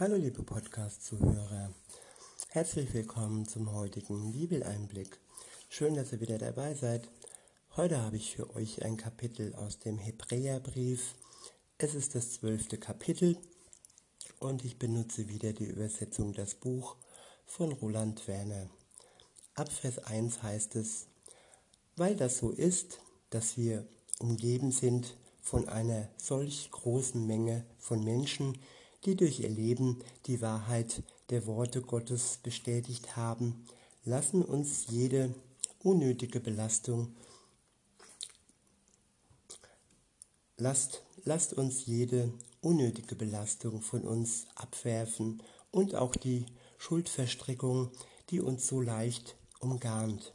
Hallo liebe Podcast-Zuhörer, herzlich willkommen zum heutigen Bibeleinblick. Schön, dass ihr wieder dabei seid. Heute habe ich für euch ein Kapitel aus dem Hebräerbrief. Es ist das zwölfte Kapitel und ich benutze wieder die Übersetzung Das Buch von Roland Werner. Ab Vers 1 heißt es, weil das so ist, dass wir umgeben sind von einer solch großen Menge von Menschen, die durch ihr Leben die Wahrheit der Worte Gottes bestätigt haben, lassen uns jede unnötige Belastung, lasst, lasst uns jede unnötige Belastung von uns abwerfen und auch die Schuldverstrickung, die uns so leicht umgarnt.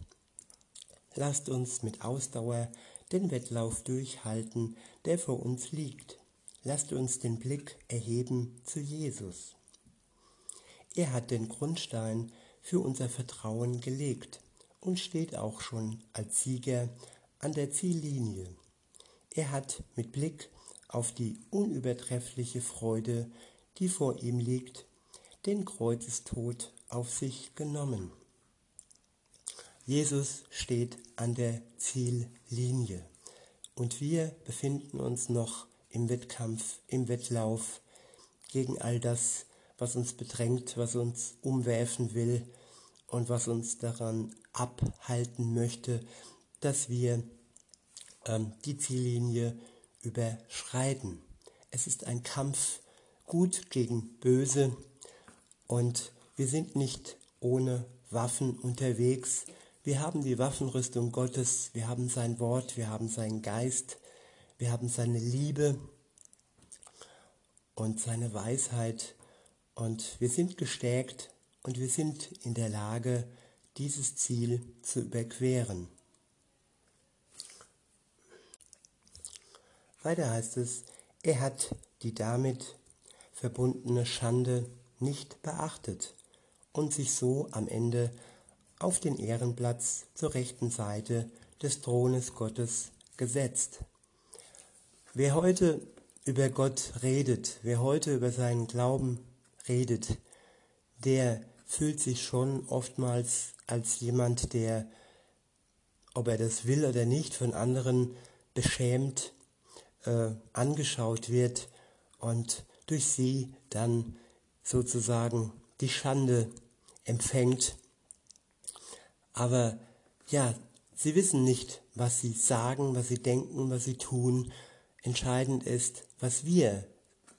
Lasst uns mit Ausdauer den Wettlauf durchhalten, der vor uns liegt. Lasst uns den Blick erheben zu Jesus. Er hat den Grundstein für unser Vertrauen gelegt und steht auch schon als Sieger an der Ziellinie. Er hat mit Blick auf die unübertreffliche Freude, die vor ihm liegt, den Kreuzestod auf sich genommen. Jesus steht an der Ziellinie und wir befinden uns noch im Wettkampf, im Wettlauf gegen all das, was uns bedrängt, was uns umwerfen will und was uns daran abhalten möchte, dass wir ähm, die Ziellinie überschreiten. Es ist ein Kampf gut gegen böse und wir sind nicht ohne Waffen unterwegs. Wir haben die Waffenrüstung Gottes, wir haben sein Wort, wir haben seinen Geist, wir haben seine Liebe und seine Weisheit und wir sind gestärkt und wir sind in der Lage, dieses Ziel zu überqueren. Weiter heißt es, er hat die damit verbundene Schande nicht beachtet und sich so am Ende auf den Ehrenplatz zur rechten Seite des Thrones Gottes gesetzt. Wer heute über Gott redet, wer heute über seinen Glauben redet, der fühlt sich schon oftmals als jemand, der, ob er das will oder nicht, von anderen beschämt äh, angeschaut wird und durch sie dann sozusagen die Schande empfängt. Aber ja, sie wissen nicht, was sie sagen, was sie denken, was sie tun Entscheidend ist, was wir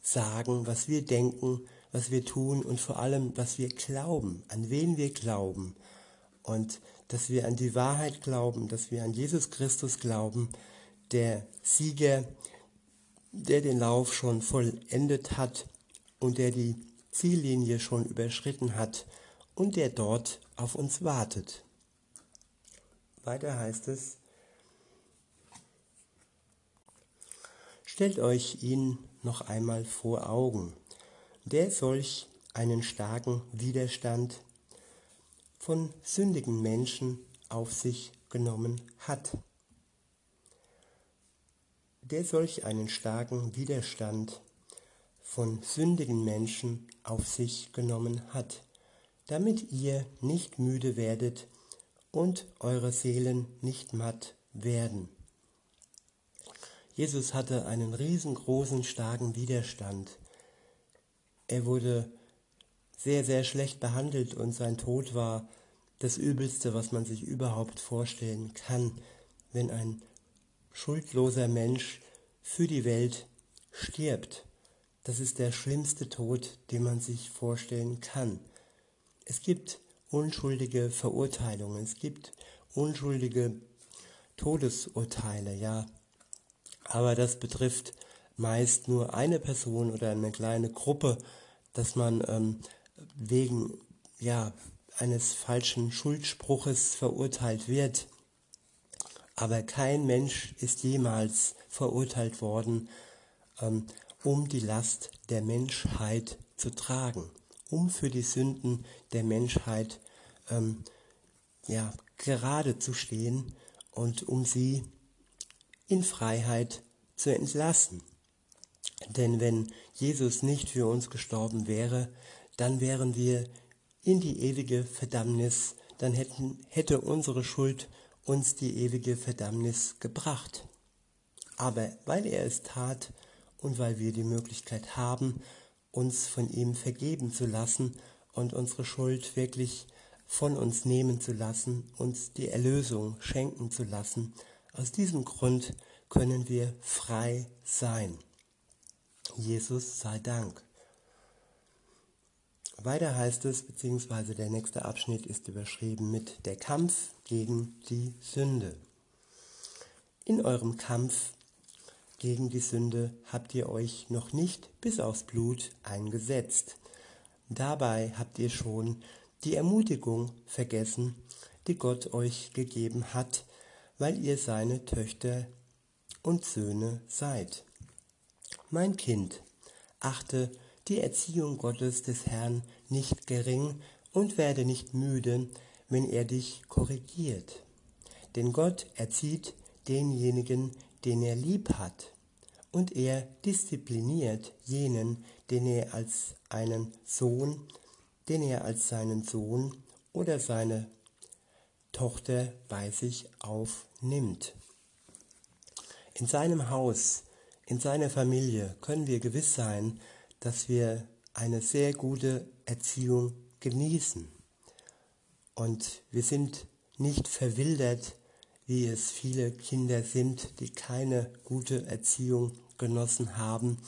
sagen, was wir denken, was wir tun und vor allem, was wir glauben, an wen wir glauben. Und dass wir an die Wahrheit glauben, dass wir an Jesus Christus glauben, der Sieger, der den Lauf schon vollendet hat und der die Ziellinie schon überschritten hat und der dort auf uns wartet. Weiter heißt es, Stellt euch ihn noch einmal vor Augen, der solch einen starken Widerstand von sündigen Menschen auf sich genommen hat. Der solch einen starken Widerstand von sündigen Menschen auf sich genommen hat, damit ihr nicht müde werdet und eure Seelen nicht matt werden. Jesus hatte einen riesengroßen, starken Widerstand. Er wurde sehr, sehr schlecht behandelt und sein Tod war das Übelste, was man sich überhaupt vorstellen kann, wenn ein schuldloser Mensch für die Welt stirbt. Das ist der schlimmste Tod, den man sich vorstellen kann. Es gibt unschuldige Verurteilungen, es gibt unschuldige Todesurteile, ja, aber das betrifft meist nur eine Person oder eine kleine Gruppe, dass man ähm, wegen ja, eines falschen Schuldspruches verurteilt wird. Aber kein Mensch ist jemals verurteilt worden, ähm, um die Last der Menschheit zu tragen, um für die Sünden der Menschheit ähm, ja, gerade zu stehen und um sie in Freiheit zu entlassen. Denn wenn Jesus nicht für uns gestorben wäre, dann wären wir in die ewige Verdammnis, dann hätten, hätte unsere Schuld uns die ewige Verdammnis gebracht. Aber weil er es tat und weil wir die Möglichkeit haben, uns von ihm vergeben zu lassen und unsere Schuld wirklich von uns nehmen zu lassen, uns die Erlösung schenken zu lassen, aus diesem Grund können wir frei sein. Jesus sei Dank. Weiter heißt es, beziehungsweise der nächste Abschnitt ist überschrieben mit der Kampf gegen die Sünde. In eurem Kampf gegen die Sünde habt ihr euch noch nicht bis aufs Blut eingesetzt. Dabei habt ihr schon die Ermutigung vergessen, die Gott euch gegeben hat, weil ihr seine Töchter und Söhne seid. Mein Kind, achte die Erziehung Gottes des Herrn nicht gering und werde nicht müde, wenn er dich korrigiert. Denn Gott erzieht denjenigen, den er lieb hat, und er diszipliniert jenen, den er als einen Sohn, den er als seinen Sohn oder seine Tochter bei sich aufnimmt. In seinem Haus in seiner Familie können wir gewiss sein, dass wir eine sehr gute Erziehung genießen. Und wir sind nicht verwildert, wie es viele Kinder sind, die keine gute Erziehung genossen haben.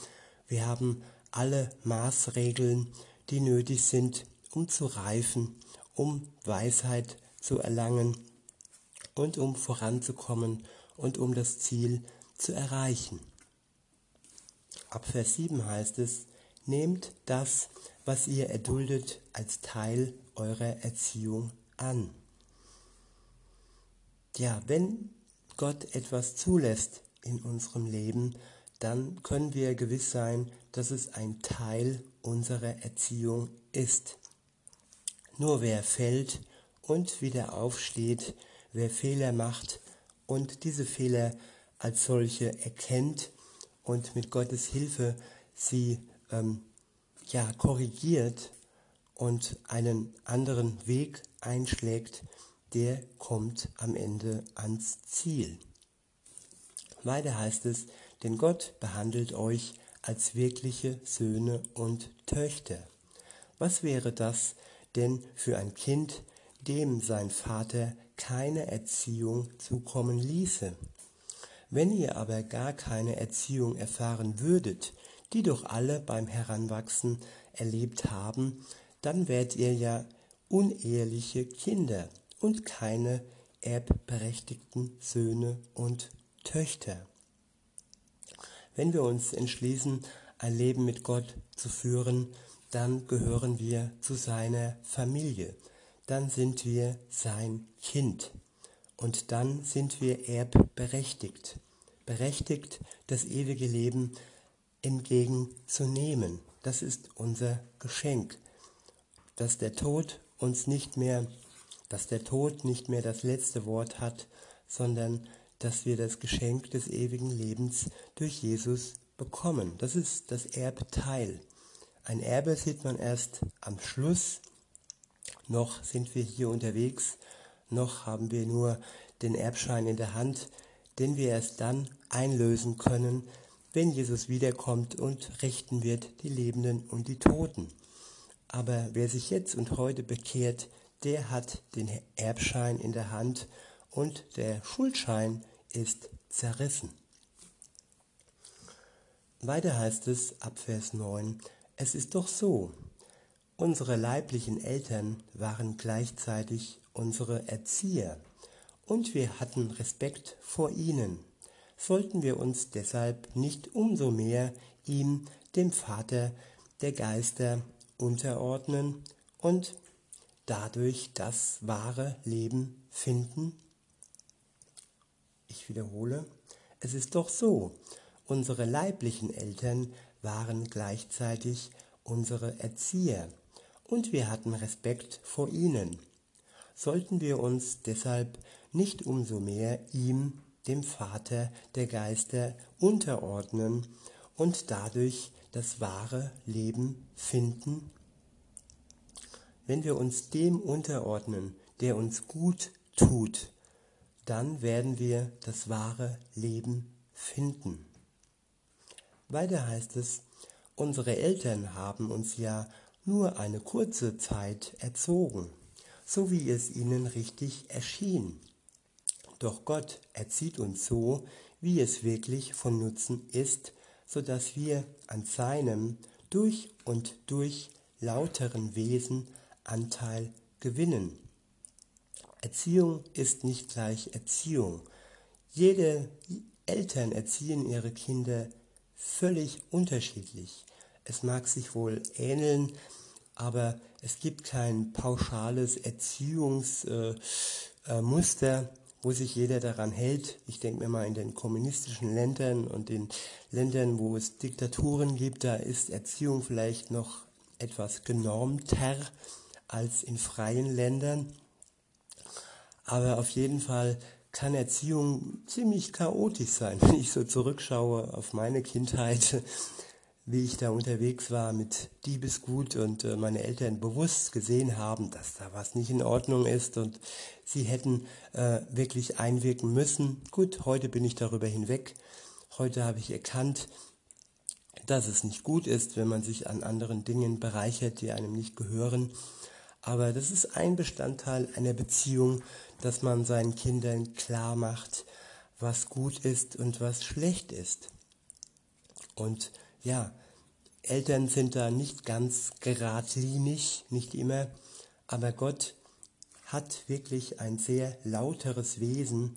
Wir haben alle Maßregeln, die nötig sind, um zu reifen, um Weisheit zu erlangen und um voranzukommen und um das Ziel zu erreichen. Ab Vers 7 heißt es, nehmt das, was ihr erduldet, als Teil eurer Erziehung an. Ja, wenn Gott etwas zulässt in unserem Leben, dann können wir gewiss sein, dass es ein Teil unserer Erziehung ist. Nur wer fällt und wieder aufsteht, wer Fehler macht und diese Fehler als solche erkennt und mit Gottes Hilfe sie ähm, ja, korrigiert und einen anderen Weg einschlägt, der kommt am Ende ans Ziel. Weiter heißt es, denn Gott behandelt euch als wirkliche Söhne und Töchter. Was wäre das denn für ein Kind, dem sein Vater keine Erziehung zukommen ließe? Wenn ihr aber gar keine Erziehung erfahren würdet, die doch alle beim Heranwachsen erlebt haben, dann wärt ihr ja uneheliche Kinder und keine erbberechtigten Söhne und Töchter. Wenn wir uns entschließen, ein Leben mit Gott zu führen, dann gehören wir zu seiner Familie, dann sind wir sein Kind und dann sind wir erbberechtigt, berechtigt, das ewige Leben entgegenzunehmen. Das ist unser Geschenk, dass der Tod uns nicht mehr, dass der Tod nicht mehr das letzte Wort hat, sondern dass wir das Geschenk des ewigen Lebens durch Jesus bekommen. Das ist das Erbteil. Ein Erbe sieht man erst am Schluss. Noch sind wir hier unterwegs noch haben wir nur den Erbschein in der Hand, den wir erst dann einlösen können, wenn Jesus wiederkommt und richten wird die Lebenden und die Toten. Aber wer sich jetzt und heute bekehrt, der hat den Erbschein in der Hand und der Schuldschein ist zerrissen. Weiter heißt es ab Vers 9, es ist doch so, unsere leiblichen Eltern waren gleichzeitig unsere Erzieher, und wir hatten Respekt vor ihnen. Sollten wir uns deshalb nicht umso mehr ihm, dem Vater der Geister, unterordnen und dadurch das wahre Leben finden? Ich wiederhole, es ist doch so, unsere leiblichen Eltern waren gleichzeitig unsere Erzieher und wir hatten Respekt vor ihnen sollten wir uns deshalb nicht umso mehr ihm, dem Vater der Geister, unterordnen und dadurch das wahre Leben finden? Wenn wir uns dem unterordnen, der uns gut tut, dann werden wir das wahre Leben finden. Weiter heißt es, unsere Eltern haben uns ja nur eine kurze Zeit erzogen, so wie es ihnen richtig erschien. Doch Gott erzieht uns so, wie es wirklich von Nutzen ist, so dass wir an seinem durch und durch lauteren Wesen Anteil gewinnen. Erziehung ist nicht gleich Erziehung. Jede Eltern erziehen ihre Kinder völlig unterschiedlich. Es mag sich wohl ähneln, aber es gibt kein pauschales Erziehungsmuster, äh, wo sich jeder daran hält. Ich denke mir mal in den kommunistischen Ländern und den Ländern, wo es Diktaturen gibt, da ist Erziehung vielleicht noch etwas genormter als in freien Ländern. Aber auf jeden Fall kann Erziehung ziemlich chaotisch sein, wenn ich so zurückschaue auf meine Kindheit, wie ich da unterwegs war mit Diebesgut und äh, meine Eltern bewusst gesehen haben, dass da was nicht in Ordnung ist und sie hätten äh, wirklich einwirken müssen. Gut, heute bin ich darüber hinweg. Heute habe ich erkannt, dass es nicht gut ist, wenn man sich an anderen Dingen bereichert, die einem nicht gehören. Aber das ist ein Bestandteil einer Beziehung, dass man seinen Kindern klar macht, was gut ist und was schlecht ist. Und ja, Eltern sind da nicht ganz geradlinig, nicht immer, aber Gott hat wirklich ein sehr lauteres Wesen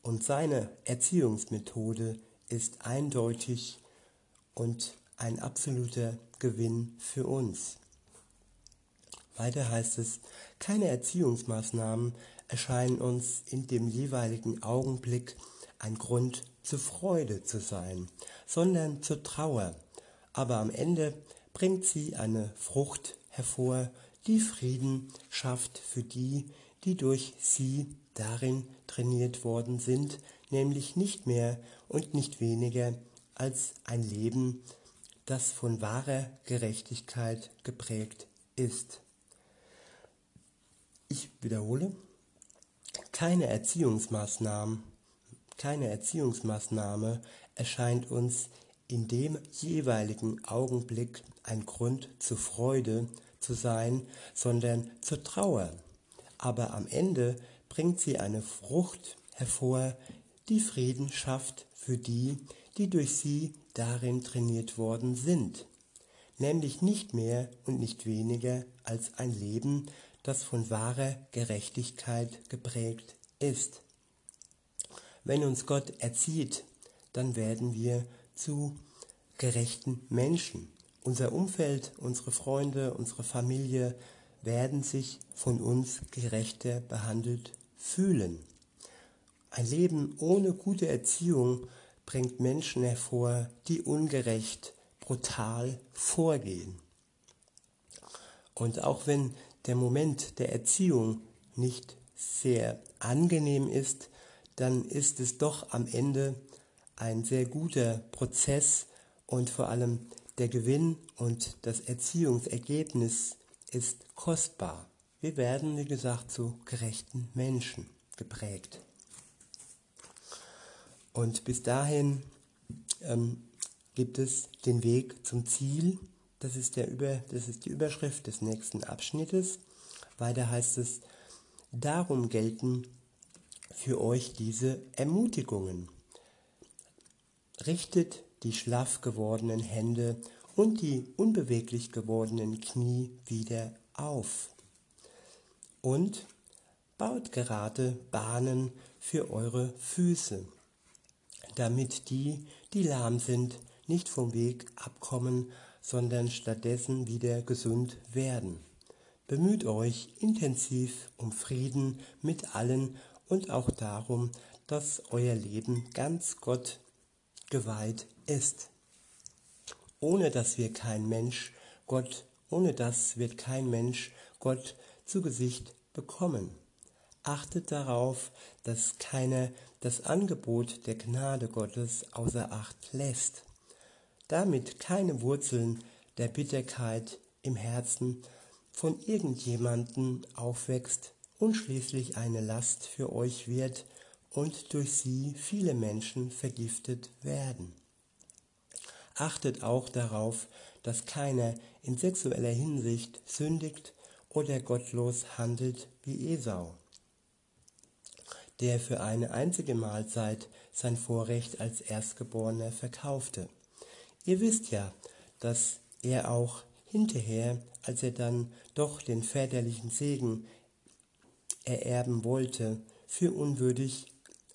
und seine Erziehungsmethode ist eindeutig und ein absoluter Gewinn für uns. Weiter heißt es, keine Erziehungsmaßnahmen erscheinen uns in dem jeweiligen Augenblick ein Grund zur Freude zu sein, sondern zur Trauer. Aber am Ende bringt sie eine Frucht hervor, die Frieden schafft für die, die durch sie darin trainiert worden sind, nämlich nicht mehr und nicht weniger als ein Leben, das von wahrer Gerechtigkeit geprägt ist. Ich wiederhole, keine Erziehungsmaßnahmen, keine Erziehungsmaßnahme erscheint uns in dem jeweiligen Augenblick ein Grund zur Freude zu sein, sondern zur Trauer. Aber am Ende bringt sie eine Frucht hervor, die Frieden schafft für die, die durch sie darin trainiert worden sind, nämlich nicht mehr und nicht weniger als ein Leben, das von wahrer Gerechtigkeit geprägt ist. Wenn uns Gott erzieht, dann werden wir zu gerechten Menschen. Unser Umfeld, unsere Freunde, unsere Familie werden sich von uns gerechter behandelt fühlen. Ein Leben ohne gute Erziehung bringt Menschen hervor, die ungerecht, brutal vorgehen. Und auch wenn der Moment der Erziehung nicht sehr angenehm ist, dann ist es doch am Ende ein sehr guter Prozess und vor allem der Gewinn und das Erziehungsergebnis ist kostbar. Wir werden, wie gesagt, zu gerechten Menschen geprägt. Und bis dahin ähm, gibt es den Weg zum Ziel, das ist, der Über, das ist die Überschrift des nächsten Abschnittes. Weiter heißt es, darum gelten für euch diese Ermutigungen. Richtet die schlaff gewordenen Hände und die unbeweglich gewordenen Knie wieder auf. Und baut gerade Bahnen für eure Füße, damit die, die lahm sind, nicht vom Weg abkommen, sondern stattdessen wieder gesund werden. Bemüht euch intensiv um Frieden mit allen und auch darum, dass euer Leben ganz Gott geweiht ist. Ohne dass wir kein Mensch Gott, ohne das wird kein Mensch Gott zu Gesicht bekommen. Achtet darauf, dass keiner das Angebot der Gnade Gottes außer Acht lässt. damit keine Wurzeln der Bitterkeit im Herzen von irgendjemanden aufwächst und schließlich eine Last für euch wird und durch sie viele Menschen vergiftet werden. Achtet auch darauf, dass keiner in sexueller Hinsicht sündigt oder gottlos handelt wie Esau, der für eine einzige Mahlzeit sein Vorrecht als Erstgeborener verkaufte. Ihr wisst ja, dass er auch hinterher, als er dann doch den väterlichen Segen ererben wollte, für unwürdig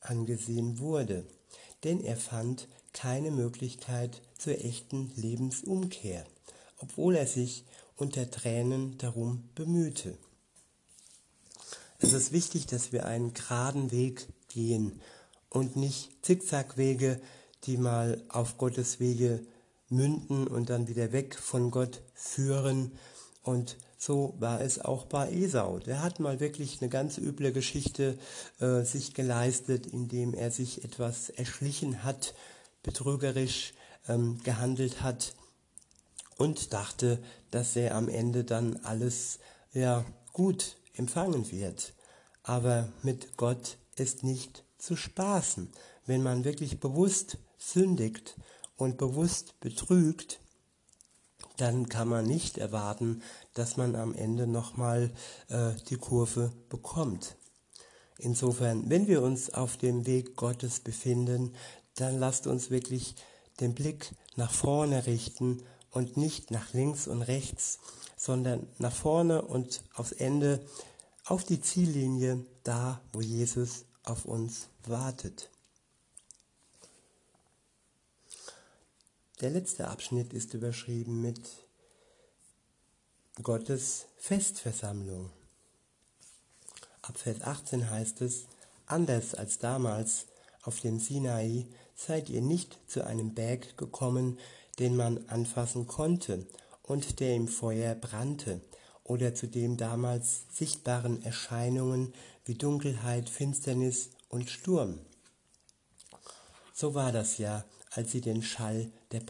angesehen wurde, denn er fand keine Möglichkeit zur echten Lebensumkehr, obwohl er sich unter Tränen darum bemühte. Es ist wichtig, dass wir einen geraden Weg gehen und nicht Zickzackwege, die mal auf Gottes Wege münden und dann wieder weg von Gott führen. Und so war es auch bei Esau. Der hat mal wirklich eine ganz üble Geschichte äh, sich geleistet, indem er sich etwas erschlichen hat, betrügerisch ähm, gehandelt hat und dachte, dass er am Ende dann alles ja gut empfangen wird. Aber mit Gott ist nicht zu spaßen. Wenn man wirklich bewusst sündigt und bewusst betrügt, dann kann man nicht erwarten, dass man am Ende nochmal äh, die Kurve bekommt. Insofern, wenn wir uns auf dem Weg Gottes befinden, dann lasst uns wirklich den Blick nach vorne richten und nicht nach links und rechts, sondern nach vorne und aufs Ende, auf die Ziellinie, da wo Jesus auf uns wartet. Der letzte Abschnitt ist überschrieben mit Gottes Festversammlung. Ab Vers 18 heißt es, anders als damals auf dem Sinai seid ihr nicht zu einem Berg gekommen, den man anfassen konnte und der im Feuer brannte, oder zu dem damals sichtbaren Erscheinungen wie Dunkelheit, Finsternis und Sturm. So war das ja als sie den Schall der,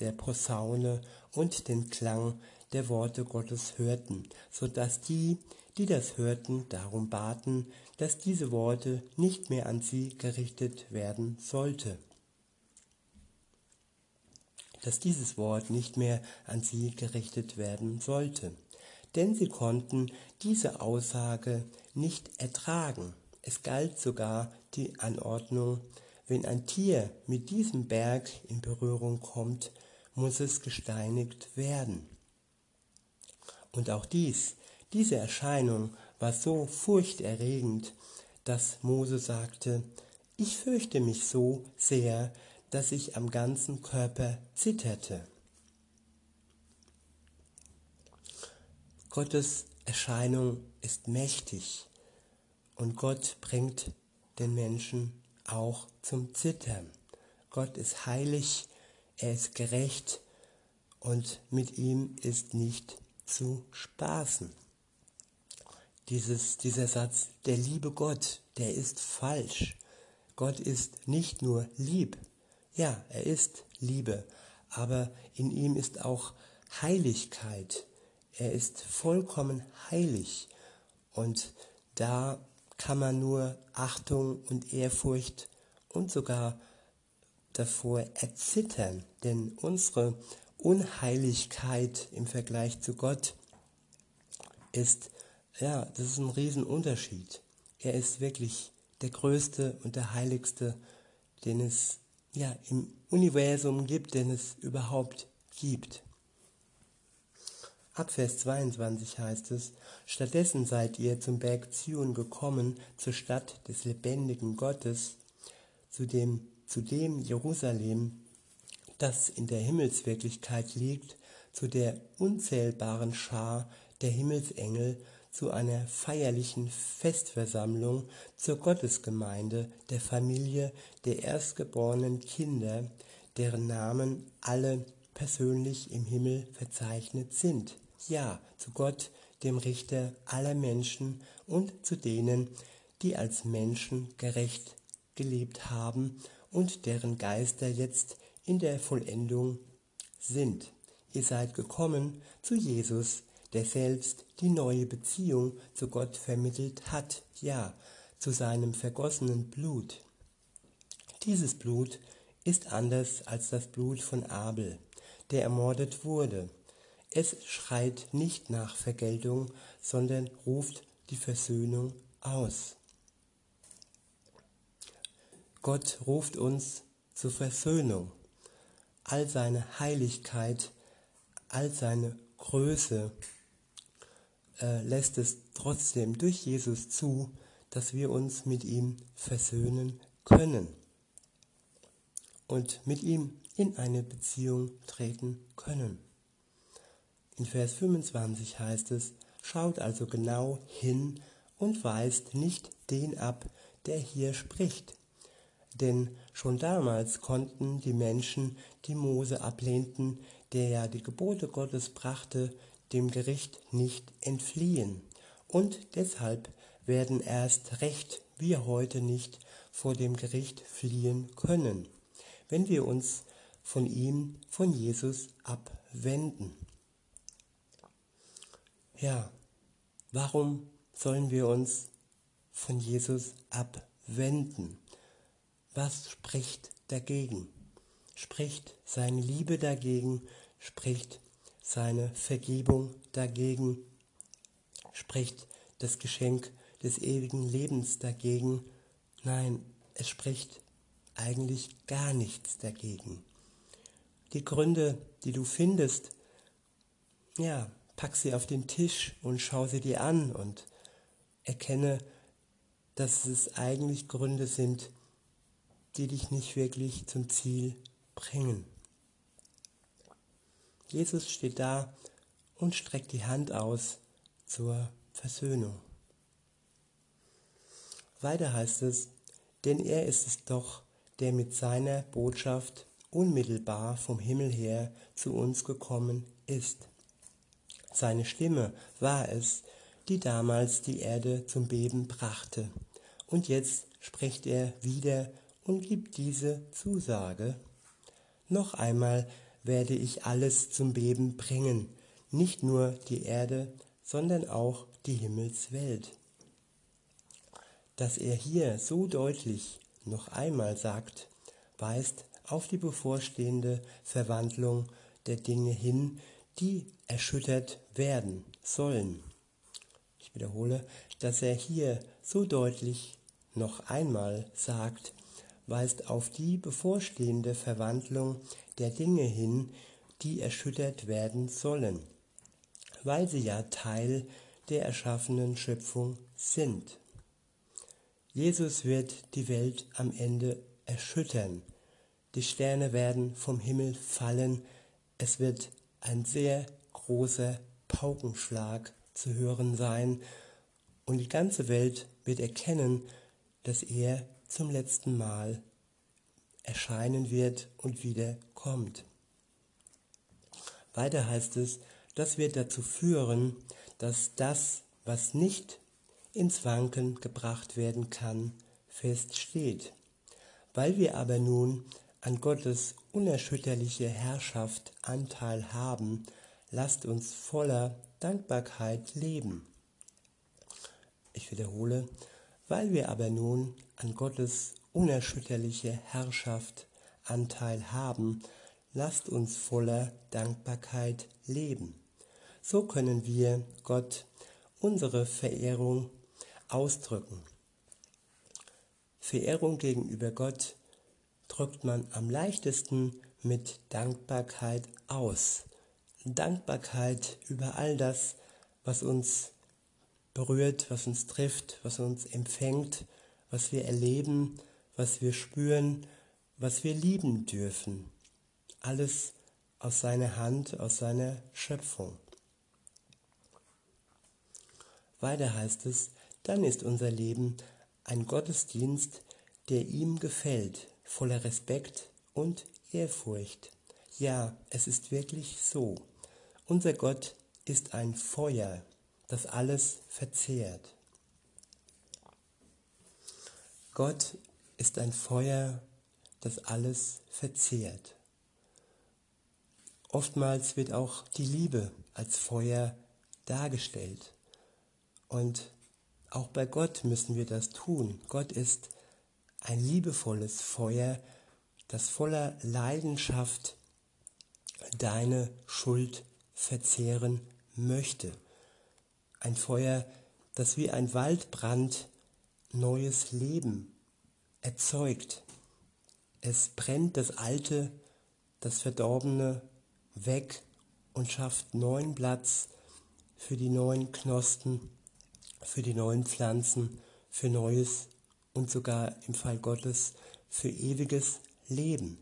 der Posaune und den Klang der Worte Gottes hörten, so dass die, die das hörten, darum baten, dass diese Worte nicht mehr an sie gerichtet werden sollte. Dass dieses Wort nicht mehr an sie gerichtet werden sollte. Denn sie konnten diese Aussage nicht ertragen. Es galt sogar die Anordnung, wenn ein Tier mit diesem Berg in Berührung kommt, muss es gesteinigt werden. Und auch dies, diese Erscheinung war so furchterregend, dass Mose sagte, ich fürchte mich so sehr, dass ich am ganzen Körper zitterte. Gottes Erscheinung ist mächtig und Gott bringt den Menschen auch zum Zittern. Gott ist heilig, er ist gerecht und mit ihm ist nicht zu spaßen. Dieses, dieser Satz, der liebe Gott, der ist falsch. Gott ist nicht nur lieb, ja, er ist Liebe, aber in ihm ist auch Heiligkeit. Er ist vollkommen heilig und da kann man nur Achtung und Ehrfurcht und sogar davor erzittern, denn unsere Unheiligkeit im Vergleich zu Gott ist, ja, das ist ein Riesenunterschied. Er ist wirklich der größte und der heiligste, den es ja im Universum gibt, den es überhaupt gibt. Ab Vers 22 heißt es, Stattdessen seid ihr zum Berg Zion gekommen, zur Stadt des lebendigen Gottes, zu dem, zu dem Jerusalem, das in der Himmelswirklichkeit liegt, zu der unzählbaren Schar der Himmelsengel, zu einer feierlichen Festversammlung, zur Gottesgemeinde, der Familie der erstgeborenen Kinder, deren Namen alle persönlich im Himmel verzeichnet sind ja zu Gott, dem Richter aller Menschen und zu denen, die als Menschen gerecht gelebt haben und deren Geister jetzt in der Vollendung sind. Ihr seid gekommen zu Jesus, der selbst die neue Beziehung zu Gott vermittelt hat, ja, zu seinem vergossenen Blut. Dieses Blut ist anders als das Blut von Abel, der ermordet wurde. Es schreit nicht nach Vergeltung, sondern ruft die Versöhnung aus. Gott ruft uns zur Versöhnung. All seine Heiligkeit, all seine Größe äh, lässt es trotzdem durch Jesus zu, dass wir uns mit ihm versöhnen können und mit ihm in eine Beziehung treten können. In Vers 25 heißt es, schaut also genau hin und weist nicht den ab, der hier spricht. Denn schon damals konnten die Menschen, die Mose ablehnten, der ja die Gebote Gottes brachte, dem Gericht nicht entfliehen. Und deshalb werden erst recht wir heute nicht vor dem Gericht fliehen können wenn wir uns von ihm, von Jesus abwenden. Ja, warum sollen wir uns von Jesus abwenden? Was spricht dagegen? Spricht seine Liebe dagegen? Spricht seine Vergebung dagegen? Spricht das Geschenk des ewigen Lebens dagegen? Nein, es spricht eigentlich gar nichts dagegen. Die Gründe, die du findest, ja, pack sie auf den Tisch und schau sie dir an und erkenne, dass es eigentlich Gründe sind, die dich nicht wirklich zum Ziel bringen. Jesus steht da und streckt die Hand aus zur Versöhnung. Weiter heißt es, denn er ist es doch, der mit seiner Botschaft unmittelbar vom Himmel her zu uns gekommen ist. Seine Stimme war es, die damals die Erde zum Beben brachte. Und jetzt spricht er wieder und gibt diese Zusage. Noch einmal werde ich alles zum Beben bringen, nicht nur die Erde, sondern auch die Himmelswelt. Dass er hier so deutlich noch einmal sagt, weist auf die bevorstehende Verwandlung der Dinge hin, die erschüttert werden sollen. Ich wiederhole, dass er hier so deutlich noch einmal sagt, weist auf die bevorstehende Verwandlung der Dinge hin, die erschüttert werden sollen, weil sie ja Teil der erschaffenen Schöpfung sind. Jesus wird die Welt am Ende erschüttern. Die Sterne werden vom Himmel fallen. Es wird ein sehr großer Paukenschlag zu hören sein. Und die ganze Welt wird erkennen, dass er zum letzten Mal erscheinen wird und wieder kommt. Weiter heißt es, das wird dazu führen, dass das, was nicht ins Wanken gebracht werden kann, feststeht. Weil wir aber nun an Gottes unerschütterliche Herrschaft Anteil haben, lasst uns voller Dankbarkeit leben. Ich wiederhole, weil wir aber nun an Gottes unerschütterliche Herrschaft Anteil haben, lasst uns voller Dankbarkeit leben. So können wir Gott unsere Verehrung ausdrücken. Verehrung gegenüber Gott drückt man am leichtesten mit Dankbarkeit aus. Dankbarkeit über all das, was uns berührt, was uns trifft, was uns empfängt, was wir erleben, was wir spüren, was wir lieben dürfen. Alles aus seiner Hand, aus seiner Schöpfung. Weiter heißt es, dann ist unser Leben ein Gottesdienst, der ihm gefällt, voller Respekt und Ehrfurcht. Ja, es ist wirklich so. Unser Gott ist ein Feuer, das alles verzehrt. Gott ist ein Feuer, das alles verzehrt. oftmals wird auch die Liebe als Feuer dargestellt. Und auch bei Gott müssen wir das tun. Gott ist ein liebevolles Feuer, das voller Leidenschaft deine Schuld verzehren möchte. Ein Feuer, das wie ein Waldbrand neues Leben erzeugt. Es brennt das Alte, das Verdorbene weg und schafft neuen Platz für die neuen Knospen, für die neuen Pflanzen, für Neues und sogar im Fall Gottes für ewiges Leben.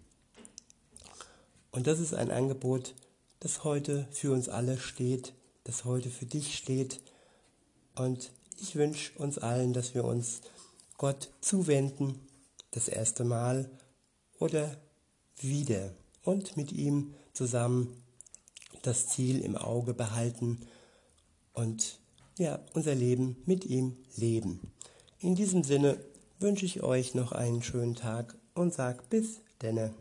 Und das ist ein Angebot, das heute für uns alle steht, das heute für dich steht. Und ich wünsche uns allen, dass wir uns Gott zuwenden, das erste Mal oder wieder und mit ihm zusammen das Ziel im Auge behalten und ja, unser Leben mit ihm leben. In diesem Sinne wünsche ich euch noch einen schönen Tag und sag bis denne.